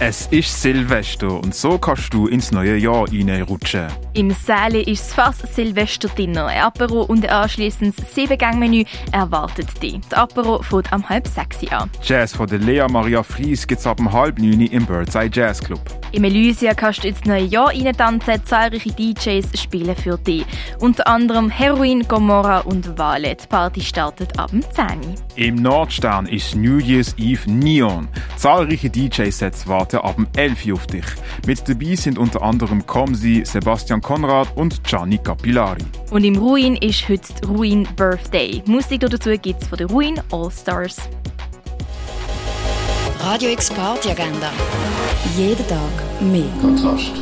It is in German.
Es ist Silvester und so kannst du ins neue Jahr reinrutschen. Im Säle ist es fast Silvesterdinner. Ein Apero und ein anschließendes Siebengang-Menü erwartet dich. Das Apero fängt am halb sechs an. Jazz von der Lea Maria Fries gibt's ab um halb neun im Birdseye Jazz Club. Im Elysia kannst du ins neue Jahr tanzen. Zahlreiche DJs spielen für dich. Unter anderem Heroin, Gomorra und Vale. Die Party startet ab dem 10 Im Nordstern ist New Year's Eve Neon. Zahlreiche DJ-Sets warten ab dem 11 Uhr auf dich. Mit dabei sind unter anderem Comsi, Sebastian Konrad und Gianni Capillari. Und im Ruin ist heute Ruin Birthday. Musik dazu gibt es von der Ruin All Stars. Radio X Party Agenda. Jeden Tag mehr. Kontrast.